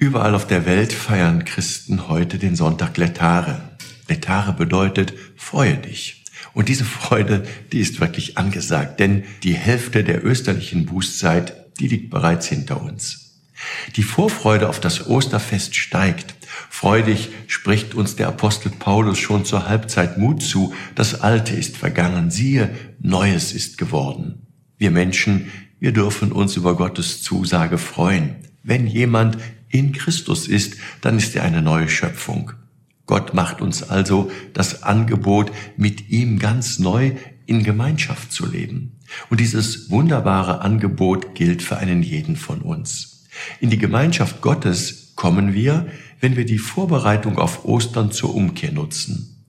Überall auf der Welt feiern Christen heute den Sonntag Letare. Letare bedeutet, freue dich. Und diese Freude, die ist wirklich angesagt, denn die Hälfte der österlichen Bußzeit, die liegt bereits hinter uns. Die Vorfreude auf das Osterfest steigt. Freudig spricht uns der Apostel Paulus schon zur Halbzeit Mut zu. Das Alte ist vergangen, siehe, Neues ist geworden. Wir Menschen, wir dürfen uns über Gottes Zusage freuen. Wenn jemand in Christus ist, dann ist er eine neue Schöpfung. Gott macht uns also das Angebot, mit ihm ganz neu in Gemeinschaft zu leben. Und dieses wunderbare Angebot gilt für einen jeden von uns. In die Gemeinschaft Gottes kommen wir, wenn wir die Vorbereitung auf Ostern zur Umkehr nutzen.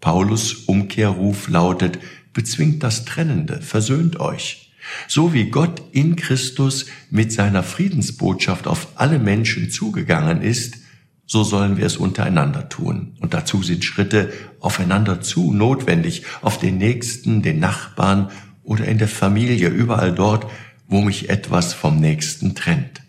Paulus Umkehrruf lautet, bezwingt das Trennende, versöhnt euch. So wie Gott in Christus mit seiner Friedensbotschaft auf alle Menschen zugegangen ist, so sollen wir es untereinander tun. Und dazu sind Schritte aufeinander zu notwendig, auf den Nächsten, den Nachbarn oder in der Familie, überall dort, wo mich etwas vom Nächsten trennt.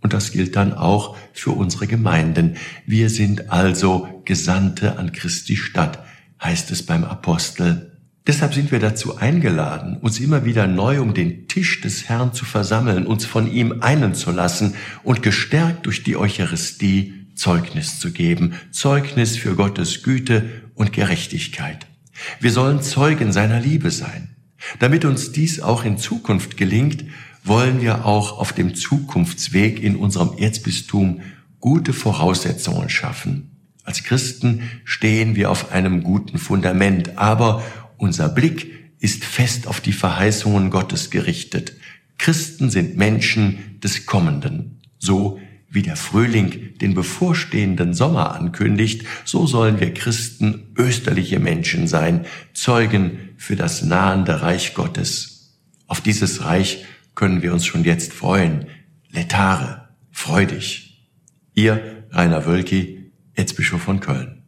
Und das gilt dann auch für unsere Gemeinden. Wir sind also Gesandte an Christi Stadt, heißt es beim Apostel Deshalb sind wir dazu eingeladen, uns immer wieder neu um den Tisch des Herrn zu versammeln, uns von ihm einen zu lassen und gestärkt durch die Eucharistie Zeugnis zu geben, Zeugnis für Gottes Güte und Gerechtigkeit. Wir sollen Zeugen seiner Liebe sein. Damit uns dies auch in Zukunft gelingt, wollen wir auch auf dem Zukunftsweg in unserem Erzbistum gute Voraussetzungen schaffen. Als Christen stehen wir auf einem guten Fundament, aber unser Blick ist fest auf die Verheißungen Gottes gerichtet. Christen sind Menschen des Kommenden. So wie der Frühling den bevorstehenden Sommer ankündigt, so sollen wir Christen österliche Menschen sein, Zeugen für das nahende Reich Gottes. Auf dieses Reich können wir uns schon jetzt freuen. Letare, freudig. Ihr Rainer Wölki, Erzbischof von Köln.